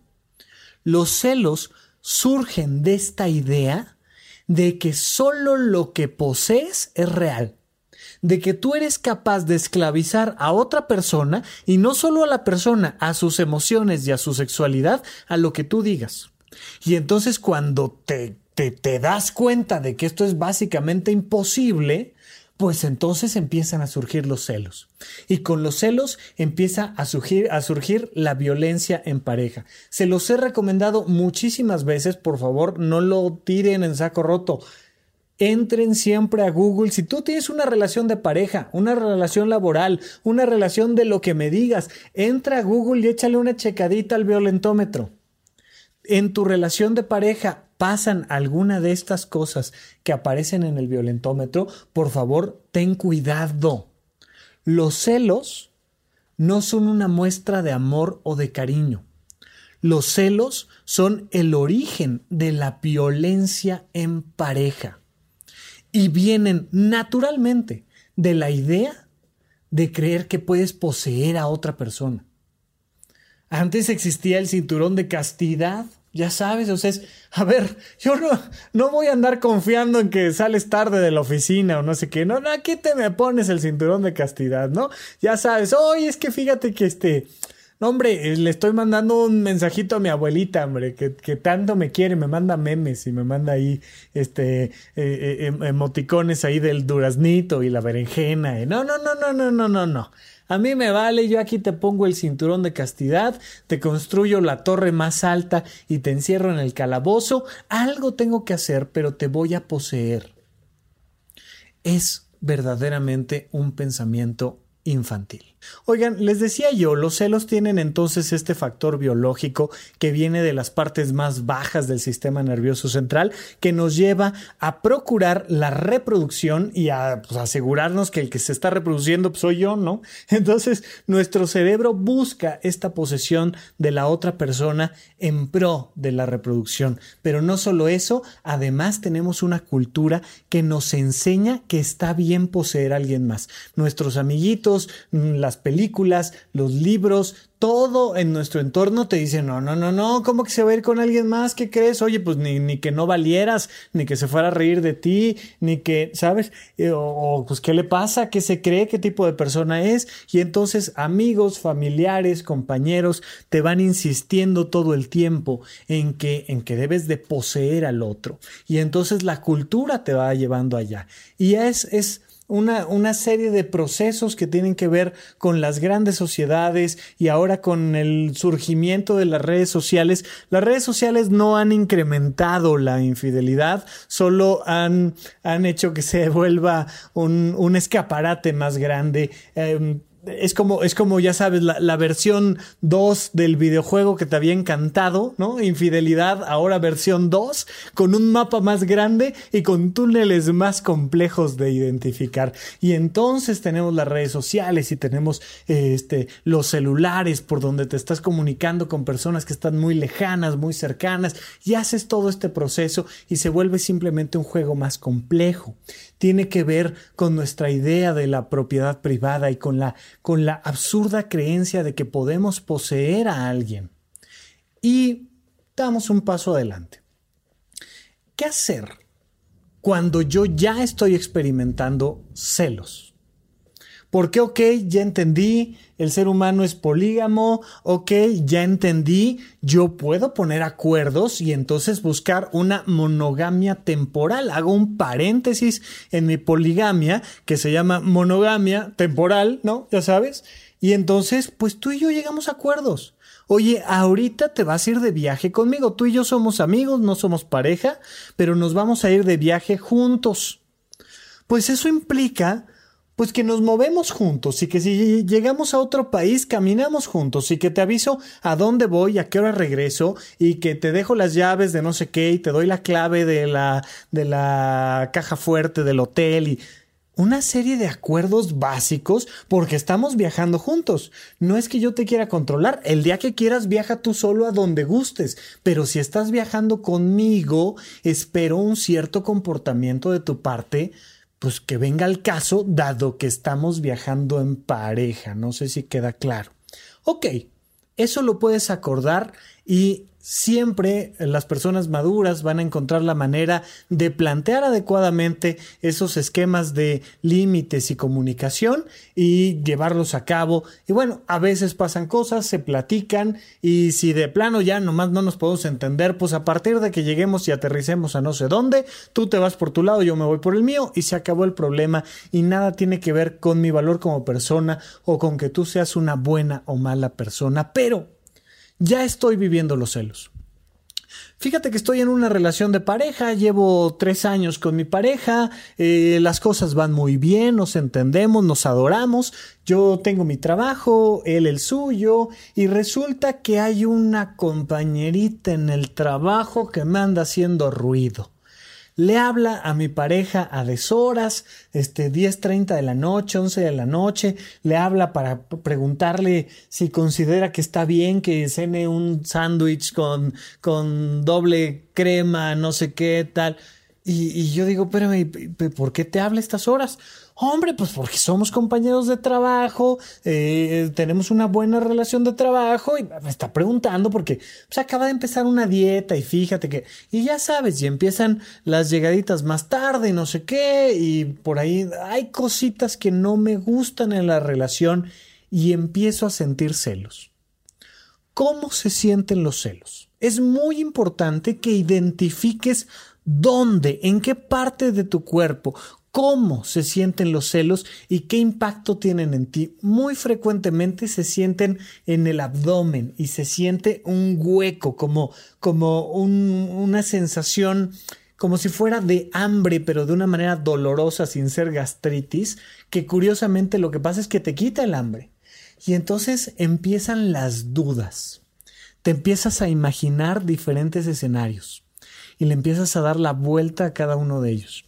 Los celos surgen de esta idea de que solo lo que posees es real de que tú eres capaz de esclavizar a otra persona y no solo a la persona, a sus emociones y a su sexualidad, a lo que tú digas. Y entonces cuando te, te, das cuenta de que esto es básicamente imposible, pues entonces empiezan a surgir los celos. Y con los celos empieza a surgir, a surgir la violencia en pareja. Se los he recomendado muchísimas veces, por favor, no lo tiren en saco roto entren siempre a Google. Si tú tienes una relación de pareja, una relación laboral, una relación de lo que me digas, entra a Google y échale una checadita al violentómetro. En tu relación de pareja pasan alguna de estas cosas que aparecen en el violentómetro, por favor, ten cuidado. Los celos no son una muestra de amor o de cariño. Los celos son el origen de la violencia en pareja y vienen naturalmente de la idea de creer que puedes poseer a otra persona. Antes existía el cinturón de castidad, ya sabes, o sea, es, a ver, yo no, no voy a andar confiando en que sales tarde de la oficina o no sé qué, no, no, aquí te me pones el cinturón de castidad, ¿no? Ya sabes, oye, es que fíjate que este, Hombre, eh, le estoy mandando un mensajito a mi abuelita, hombre, que, tanto me quiere, me manda memes y me manda ahí, este, eh, eh, em, emoticones ahí del duraznito y la berenjena. No, no, no, no, no, no, no, no. A mí me vale, yo aquí te pongo el cinturón de castidad, te construyo la torre más alta y te encierro en el calabozo. Algo tengo que hacer, pero te voy a poseer. Es verdaderamente un pensamiento infantil. Oigan, les decía yo, los celos tienen entonces este factor biológico que viene de las partes más bajas del sistema nervioso central que nos lleva a procurar la reproducción y a pues, asegurarnos que el que se está reproduciendo pues, soy yo, ¿no? Entonces nuestro cerebro busca esta posesión de la otra persona en pro de la reproducción. Pero no solo eso, además tenemos una cultura que nos enseña que está bien poseer a alguien más. Nuestros amiguitos, las películas, los libros, todo en nuestro entorno te dice, no, no, no, no, ¿cómo que se va a ir con alguien más? ¿Qué crees? Oye, pues ni, que no valieras, ni que se fuera a reír de ti, ni que, ¿sabes? Eh, o, pues, ¿qué le pasa? ¿Qué se cree? ¿Qué tipo de persona es? Y entonces amigos, familiares, compañeros te van insistiendo todo el tiempo en que, en que debes de poseer al otro. Y entonces la cultura te va llevando allá. Y es, es, una, una, serie de procesos que tienen que ver con las grandes sociedades y ahora con el surgimiento de las redes sociales. Las redes sociales no han incrementado la infidelidad, solo han, han hecho que se vuelva un, un escaparate más grande. Em, es como, es como, ya sabes, la, versión 2 del videojuego que te había encantado, ¿no? Infidelidad, ahora versión 2, con un mapa más grande y con túneles más complejos de identificar. Y entonces tenemos las redes sociales y tenemos este, los celulares por donde te estás comunicando con personas que están muy lejanas, muy cercanas, y haces todo este proceso y se vuelve simplemente un juego más complejo tiene que ver con nuestra idea de la propiedad privada y con la, con la absurda creencia de que podemos poseer a alguien. Y damos un paso adelante. ¿Qué hacer cuando yo ya estoy experimentando celos? Porque, ok, ya entendí, el ser humano es polígamo, ok, ya entendí, yo puedo poner acuerdos y entonces buscar una monogamia temporal. Hago un paréntesis en mi poligamia que se llama monogamia temporal, ¿no? Ya sabes. Y entonces, pues tú y yo llegamos a acuerdos. Oye, ahorita te vas a ir de viaje conmigo. Tú y yo somos amigos, no somos pareja, pero nos vamos a ir de viaje juntos. Pues eso implica pues que nos movemos juntos y que si llegamos a otro país caminamos juntos y que te aviso a dónde voy, a qué hora regreso y que te dejo las llaves de no sé qué y te doy la clave de la de la caja fuerte del hotel y una serie de acuerdos básicos porque estamos viajando juntos. No es que yo te quiera controlar, el día que quieras viaja tú solo a donde gustes, pero si estás viajando conmigo, espero un cierto comportamiento de tu parte pues que venga al caso, dado que estamos viajando en pareja. No sé si queda claro. Ok, eso lo puedes acordar y siempre las personas maduras van a encontrar la manera de plantear adecuadamente esos esquemas de límites y comunicación y llevarlos a cabo. Y bueno, a veces pasan cosas, se platican y si de plano ya nomás no nos podemos entender, pues a partir de que lleguemos y aterricemos a no sé dónde, tú te vas por tu lado, yo me voy por el mío y se acabó el problema y nada tiene que ver con mi valor como persona o con que tú seas una buena o mala persona, pero ya estoy viviendo los celos. Fíjate que estoy en una relación de pareja, llevo tres años con mi pareja, eh, las cosas van muy bien, nos entendemos, nos adoramos, yo tengo mi trabajo, él el suyo, y resulta que hay una compañerita en el trabajo que me anda haciendo ruido le habla a mi pareja a deshoras, este 10:30 de la noche, 11 de la noche, le habla para preguntarle si considera que está bien que cene un sándwich con, con doble crema, no sé qué tal. Y, y yo digo, espérame, ¿por qué te habla estas horas? Hombre, pues porque somos compañeros de trabajo, eh, tenemos una buena relación de trabajo y me está preguntando porque pues, acaba de empezar una dieta y fíjate que, y ya sabes, y empiezan las llegaditas más tarde y no sé qué, y por ahí hay cositas que no me gustan en la relación y empiezo a sentir celos. ¿Cómo se sienten los celos? Es muy importante que identifiques dónde, en qué parte de tu cuerpo, cómo se sienten los celos y qué impacto tienen en ti. Muy frecuentemente se sienten en el abdomen y se siente un hueco, como, como una sensación como si fuera de hambre, pero de una manera dolorosa, sin ser gastritis, que curiosamente lo que pasa es que te quita el hambre. Y entonces empiezan las dudas. Te empiezas a imaginar diferentes escenarios y le empiezas a dar la vuelta a cada uno de ellos.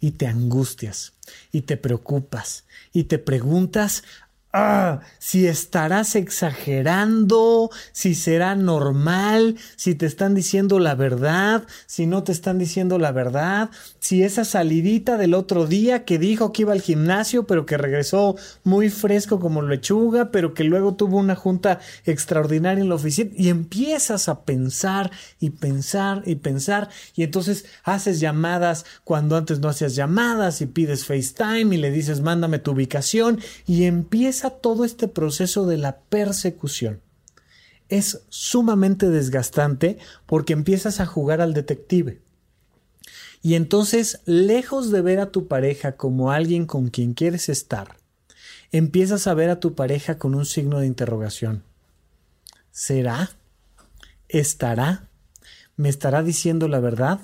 Y te angustias y te preocupas y te preguntas Ah, si estarás exagerando, si será normal, si te están diciendo la verdad, si no te están diciendo la verdad, si esa salidita del otro día que dijo que iba al gimnasio, pero que regresó muy fresco como lechuga, pero que luego tuvo una junta extraordinaria en la oficina, y empiezas a pensar y pensar y pensar, y entonces haces llamadas cuando antes no hacías llamadas y pides FaceTime y le dices mándame tu ubicación y empiezas todo este proceso de la persecución. Es sumamente desgastante porque empiezas a jugar al detective. Y entonces, lejos de ver a tu pareja como alguien con quien quieres estar, empiezas a ver a tu pareja con un signo de interrogación. ¿Será? ¿Estará? ¿Me estará diciendo la verdad?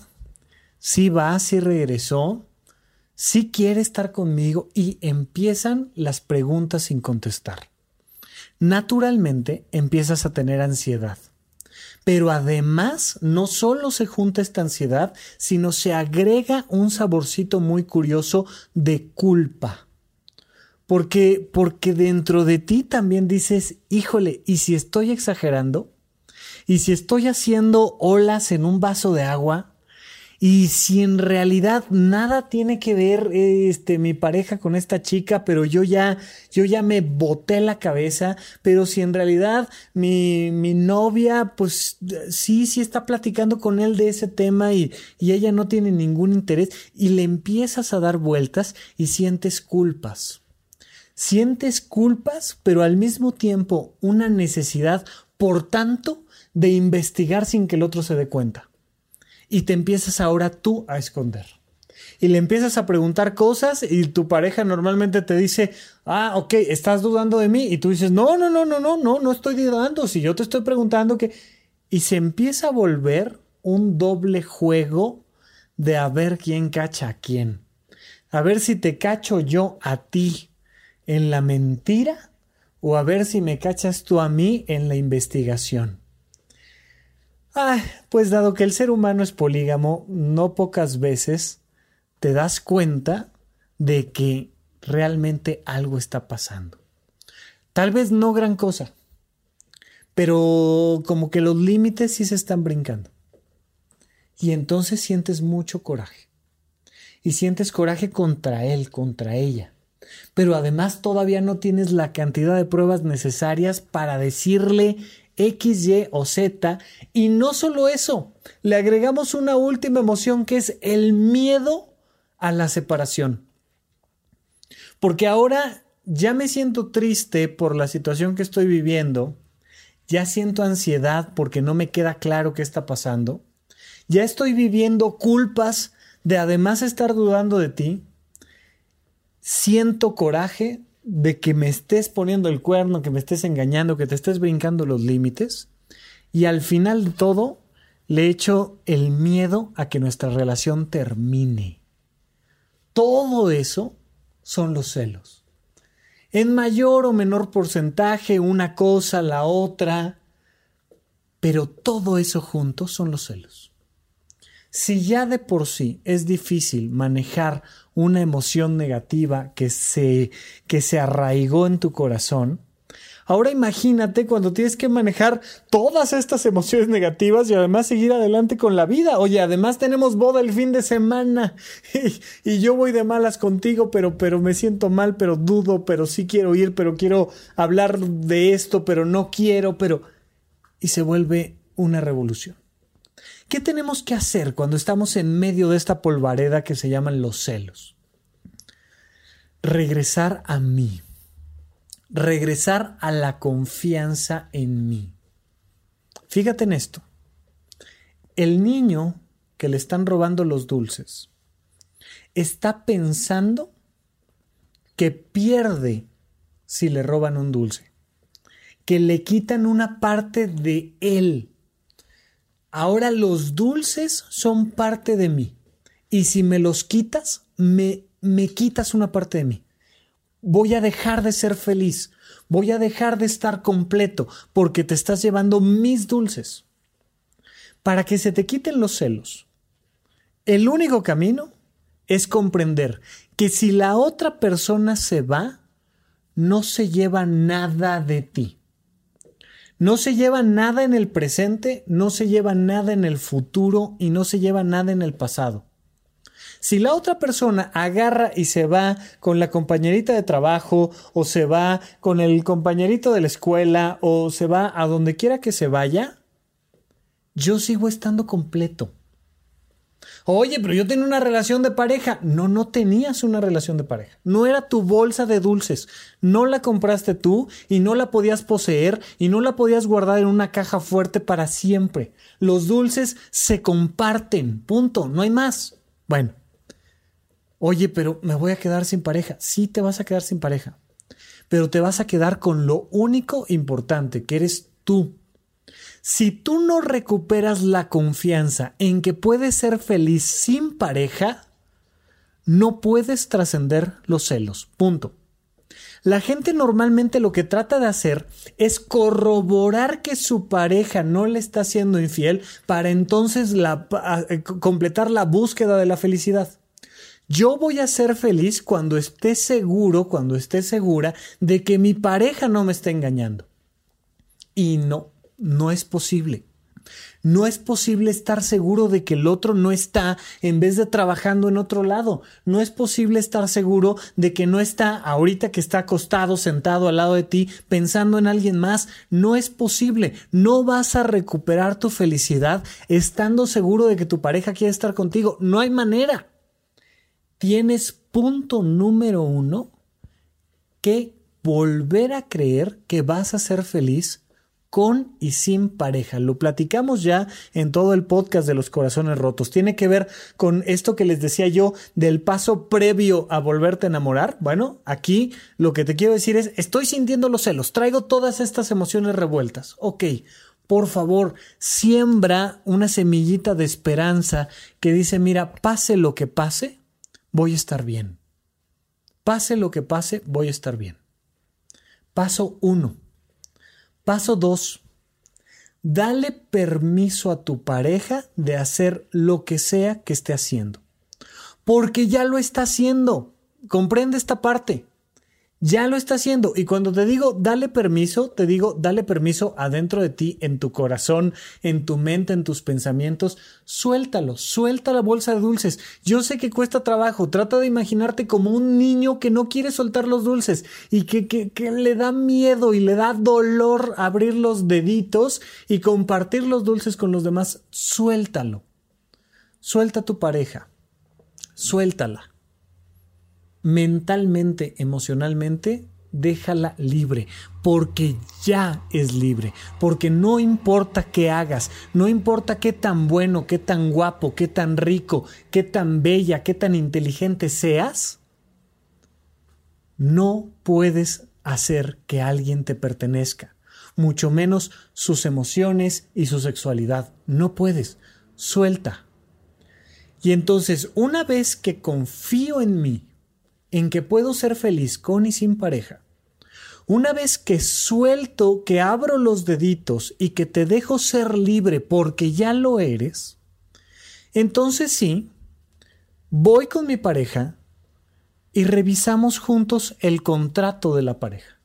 ¿Si va? ¿Si regresó? Si quiere estar conmigo y empiezan las preguntas sin contestar. Naturalmente empiezas a tener ansiedad. Pero además no solo se junta esta ansiedad, sino se agrega un saborcito muy curioso de culpa. Porque, porque dentro de ti también dices, híjole, ¿y si estoy exagerando? ¿Y si estoy haciendo olas en un vaso de agua? Y si en realidad nada tiene que ver este mi pareja con esta chica, pero yo ya yo ya me boté la cabeza, pero si en realidad mi, mi novia pues sí sí está platicando con él de ese tema y, y ella no tiene ningún interés y le empiezas a dar vueltas y sientes culpas. Sientes culpas, pero al mismo tiempo una necesidad, por tanto, de investigar sin que el otro se dé cuenta y te empiezas ahora tú a esconder. Y le empiezas a preguntar cosas y tu pareja normalmente te dice, ah, ok, estás dudando de mí. Y tú dices, no, no, no, no, no, no, no estoy dudando. Si yo te estoy preguntando que... Y se empieza a volver un doble juego de a ver quién cacha a quién. A ver si te cacho yo a ti en la mentira o a ver si me cachas tú a mí en la investigación. Ah, pues dado que el ser humano es polígamo, no pocas veces te das cuenta de que realmente algo está pasando. Tal vez no gran cosa, pero como que los límites sí se están brincando. Y entonces sientes mucho coraje. Y sientes coraje contra él, contra ella. Pero además todavía no tienes la cantidad de pruebas necesarias para decirle X, Y o Z. Y no solo eso, le agregamos una última emoción que es el miedo a la separación. Porque ahora ya me siento triste por la situación que estoy viviendo, ya siento ansiedad porque no me queda claro qué está pasando, ya estoy viviendo culpas de además estar dudando de ti, siento coraje de que me estés poniendo el cuerno, que me estés engañando, que te estés brincando los límites. Y al final de todo, le echo el miedo a que nuestra relación termine. Todo eso son los celos. En mayor o menor porcentaje, una cosa, la otra, pero todo eso junto son los celos. Si ya de por sí es difícil manejar una emoción negativa que se, que se arraigó en tu corazón, Ahora imagínate cuando tienes que manejar todas estas emociones negativas y además seguir adelante con la vida. Oye, además tenemos boda el fin de semana y, y, yo voy de malas contigo, pero, pero me siento mal, pero dudo, pero sí quiero ir, pero quiero hablar de esto, pero no quiero, pero... Y se vuelve una revolución. ¿Qué tenemos que hacer cuando estamos en medio de esta polvareda que se llaman los celos? Regresar a mí, regresar a la confianza en mí. Fíjate en esto. El niño que le están robando los dulces está pensando que pierde si le roban un dulce, que le quitan una parte de él. Ahora los dulces son parte de mí y si me los quitas, me, me quitas una parte de mí. Voy a dejar de ser feliz, voy a dejar de estar completo porque te estás llevando mis dulces. Para que se te quiten los celos, el único camino es comprender que si la otra persona se va, no se lleva nada de ti. No se lleva nada en el presente, no se lleva nada en el futuro y no se lleva nada en el pasado. Si la otra persona agarra y se va con la compañerita de trabajo o se va con el compañerito de la escuela o se va a donde quiera que se vaya, yo sigo estando completo. Oye, pero yo tenía una relación de pareja. No, no tenías una relación de pareja. No era tu bolsa de dulces. No la compraste tú y no la podías poseer y no la podías guardar en una caja fuerte para siempre. Los dulces se comparten. Punto. No hay más. Bueno. Oye, pero me voy a quedar sin pareja. Sí, te vas a quedar sin pareja. Pero te vas a quedar con lo único importante, que eres tú. Si tú no recuperas la confianza en que puedes ser feliz sin pareja, no puedes trascender los celos. Punto. La gente normalmente lo que trata de hacer es corroborar que su pareja no le está siendo infiel para entonces completar la búsqueda de la felicidad. Yo voy a ser feliz cuando esté seguro, cuando esté segura de que mi pareja no me está engañando. Y no, no es posible. No es posible estar seguro de que el otro no está en vez de trabajando en otro lado. No es posible estar seguro de que no está ahorita que está acostado, sentado al lado de ti, pensando en alguien más. No es posible. No vas a recuperar tu felicidad estando seguro de que tu pareja quiere estar contigo. No hay manera. Tienes punto número uno que volver a creer que vas a ser feliz con y sin pareja. Lo platicamos ya en todo el podcast de los corazones rotos. Tiene que ver con esto que les decía yo del paso previo a volverte a enamorar. Bueno, aquí lo que te quiero decir es, estoy sintiendo los celos, traigo todas estas emociones revueltas. Ok, por favor, siembra una semillita de esperanza que dice, mira, pase lo que pase, voy a estar bien. Pase lo que pase, voy a estar bien. Paso uno Paso 2. Dale permiso a tu pareja de hacer lo que sea que esté haciendo. Porque ya lo está haciendo. Comprende esta parte ya lo está haciendo. Y cuando te digo dale permiso, te digo dale permiso adentro de ti, en tu corazón, en tu mente, en tus pensamientos. Suéltalo, suelta la bolsa de dulces. Yo sé que cuesta trabajo. Trata de imaginarte como un niño que no quiere soltar los dulces y que, que, le da miedo y le da dolor abrir los deditos y compartir los dulces con los demás. Suéltalo. Suelta a tu pareja. Suéltala mentalmente, emocionalmente, déjala libre, porque ya es libre, porque no importa qué hagas, no importa qué tan bueno, qué tan guapo, qué tan rico, qué tan bella, qué tan inteligente seas, no puedes hacer que alguien te pertenezca, mucho menos sus emociones y su sexualidad. No puedes, suelta. Y entonces, una vez que confío en mí, en que puedo ser feliz con y sin pareja, una vez que suelto, que abro los deditos y que te dejo ser libre porque ya lo eres, entonces sí, voy con mi pareja y revisamos juntos el contrato de la pareja.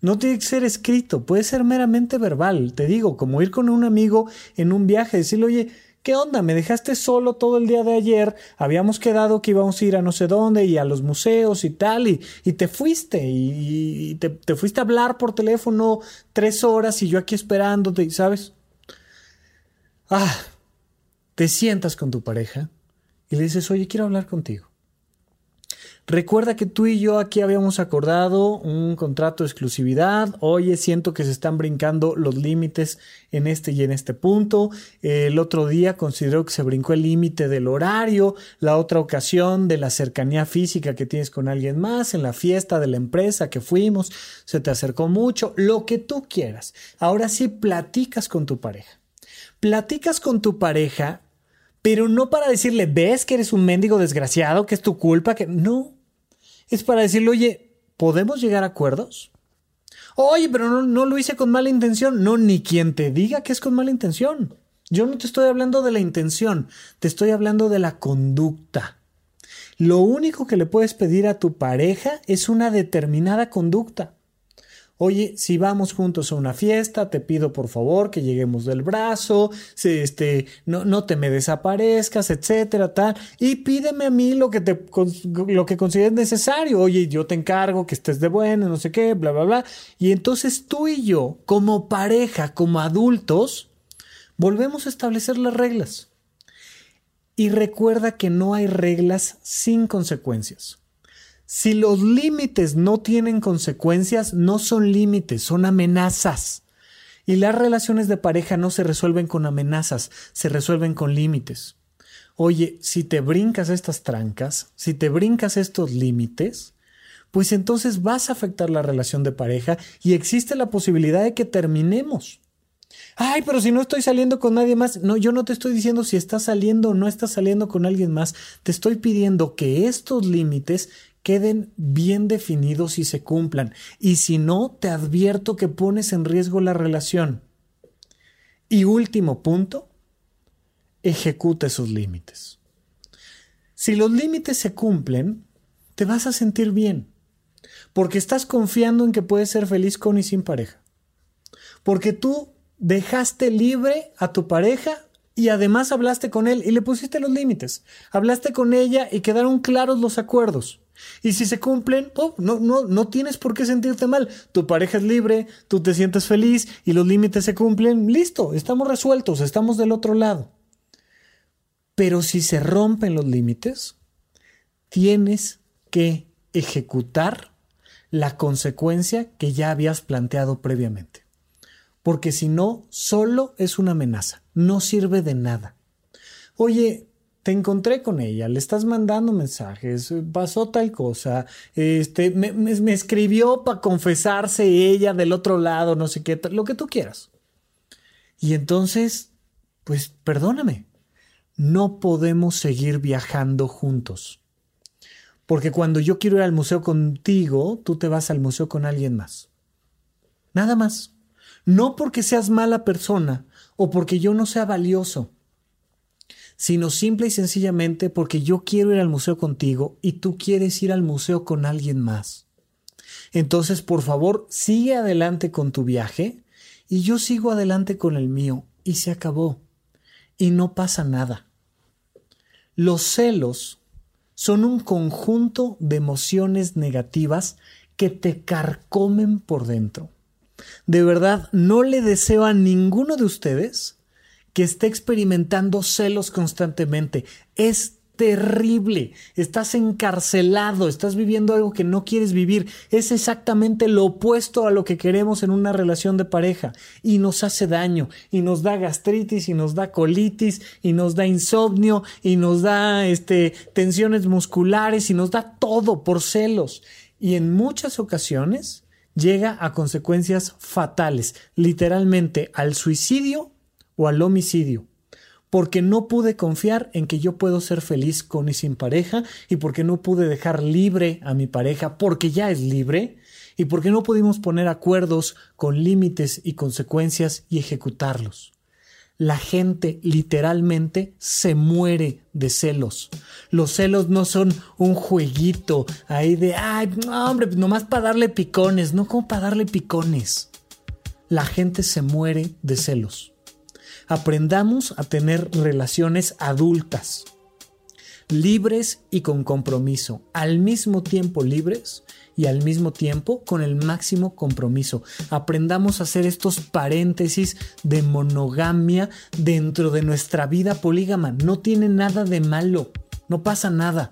No tiene que ser escrito, puede ser meramente verbal. Te digo, como ir con un amigo en un viaje, decirle, oye, ¿Qué onda? Me dejaste solo todo el día de ayer. Habíamos quedado que íbamos a ir a no sé dónde y a los museos y tal. Y, y te fuiste. Y, te, te, fuiste a hablar por teléfono tres horas y yo aquí esperándote, ¿sabes? Ah, te sientas con tu pareja y le dices, oye, quiero hablar contigo. Recuerda que tú y yo aquí habíamos acordado un contrato de exclusividad. Oye, siento que se están brincando los límites en este y en este punto. El otro día consideró que se brincó el límite del horario. La otra ocasión de la cercanía física que tienes con alguien más. En la fiesta de la empresa que fuimos, se te acercó mucho. Lo que tú quieras. Ahora sí platicas con tu pareja. Platicas con tu pareja pero no para decirle, ves que eres un mendigo desgraciado, que es tu culpa, que no. Es para decirle, oye, ¿podemos llegar a acuerdos? Oye, pero no, no lo hice con mala intención. No, ni quien te diga que es con mala intención. Yo no te estoy hablando de la intención, te estoy hablando de la conducta. Lo único que le puedes pedir a tu pareja es una determinada conducta. Oye, si vamos juntos a una fiesta, te pido por favor que lleguemos del brazo, este, no, no te me desaparezcas, etcétera, tal. Y pídeme a mí lo que, te, lo que consideres necesario. Oye, yo te encargo que estés de buena, no sé qué, bla, bla, bla. Y entonces tú y yo, como pareja, como adultos, volvemos a establecer las reglas. Y recuerda que no hay reglas sin consecuencias. Si los límites no tienen consecuencias, no son límites, son amenazas. Y las relaciones de pareja no se resuelven con amenazas, se resuelven con límites. Oye, si te brincas estas trancas, si te brincas estos límites, pues entonces vas a afectar la relación de pareja y existe la posibilidad de que terminemos. Ay, pero si no estoy saliendo con nadie más. No, yo no te estoy diciendo si estás saliendo o no estás saliendo con alguien más. Te estoy pidiendo que estos límites queden bien definidos y se cumplan. Y si no, te advierto que pones en riesgo la relación. Y último punto, ejecuta esos límites. Si los límites se cumplen, te vas a sentir bien, porque estás confiando en que puedes ser feliz con y sin pareja. Porque tú dejaste libre a tu pareja y además hablaste con él y le pusiste los límites. Hablaste con ella y quedaron claros los acuerdos. Y si se cumplen, oh, no, no, no tienes por qué sentirte mal. Tu pareja es libre, tú te sientes feliz y los límites se cumplen. Listo, estamos resueltos, estamos del otro lado. Pero si se rompen los límites, tienes que ejecutar la consecuencia que ya habías planteado previamente. Porque si no, solo es una amenaza, no sirve de nada. Oye, te encontré con ella, le estás mandando mensajes, pasó tal cosa, este, me, me escribió para confesarse ella del otro lado, no sé qué, lo que tú quieras. Y entonces, pues perdóname, no podemos seguir viajando juntos. Porque cuando yo quiero ir al museo contigo, tú te vas al museo con alguien más. Nada más. No porque seas mala persona o porque yo no sea valioso sino simple y sencillamente porque yo quiero ir al museo contigo y tú quieres ir al museo con alguien más. Entonces, por favor, sigue adelante con tu viaje y yo sigo adelante con el mío y se acabó. Y no pasa nada. Los celos son un conjunto de emociones negativas que te carcomen por dentro. De verdad, no le deseo a ninguno de ustedes que esté experimentando celos constantemente. Es terrible. Estás encarcelado, estás viviendo algo que no quieres vivir. Es exactamente lo opuesto a lo que queremos en una relación de pareja y nos hace daño y nos da gastritis y nos da colitis y nos da insomnio y nos da este tensiones musculares y nos da todo por celos. Y en muchas ocasiones llega a consecuencias fatales, literalmente al suicidio o al homicidio, porque no pude confiar en que yo puedo ser feliz con y sin pareja, y porque no pude dejar libre a mi pareja porque ya es libre, y porque no pudimos poner acuerdos con límites y consecuencias y ejecutarlos. La gente literalmente se muere de celos. Los celos no son un jueguito ahí de, ay, hombre, nomás para darle picones, no como para darle picones. La gente se muere de celos aprendamos a tener relaciones adultas, libres y con compromiso, al mismo tiempo libres y al mismo tiempo con el máximo compromiso. Aprendamos a hacer estos paréntesis de monogamia dentro de nuestra vida polígama. No tiene nada de malo, no pasa nada.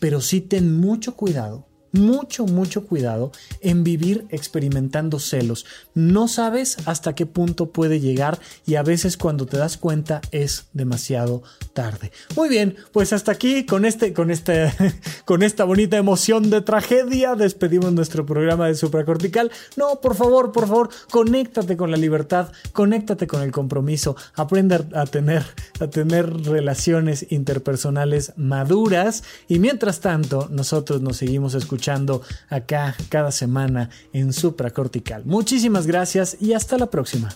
pero sí ten mucho cuidado mucho, mucho cuidado en vivir experimentando celos. No sabes hasta qué punto puede llegar y a veces cuando te das cuenta es demasiado tarde. Muy bien, pues hasta aquí con este, con este, con esta bonita emoción de tragedia despedimos nuestro programa de supracortical. No, por favor, por favor, conéctate con la libertad, conéctate con el compromiso, aprende a tener, a tener relaciones interpersonales maduras y mientras tanto nosotros nos seguimos escuchando escuchando acá cada semana en Supracortical. Muchísimas gracias y hasta la próxima.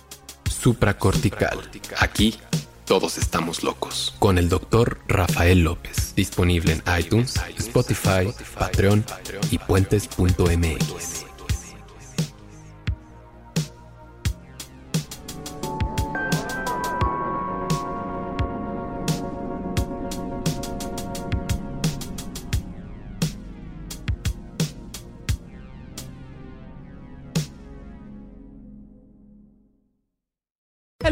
Supracortical. Aquí todos estamos locos. Con el doctor Rafael López. Disponible en iTunes, Spotify, Patreon y puentes.mx.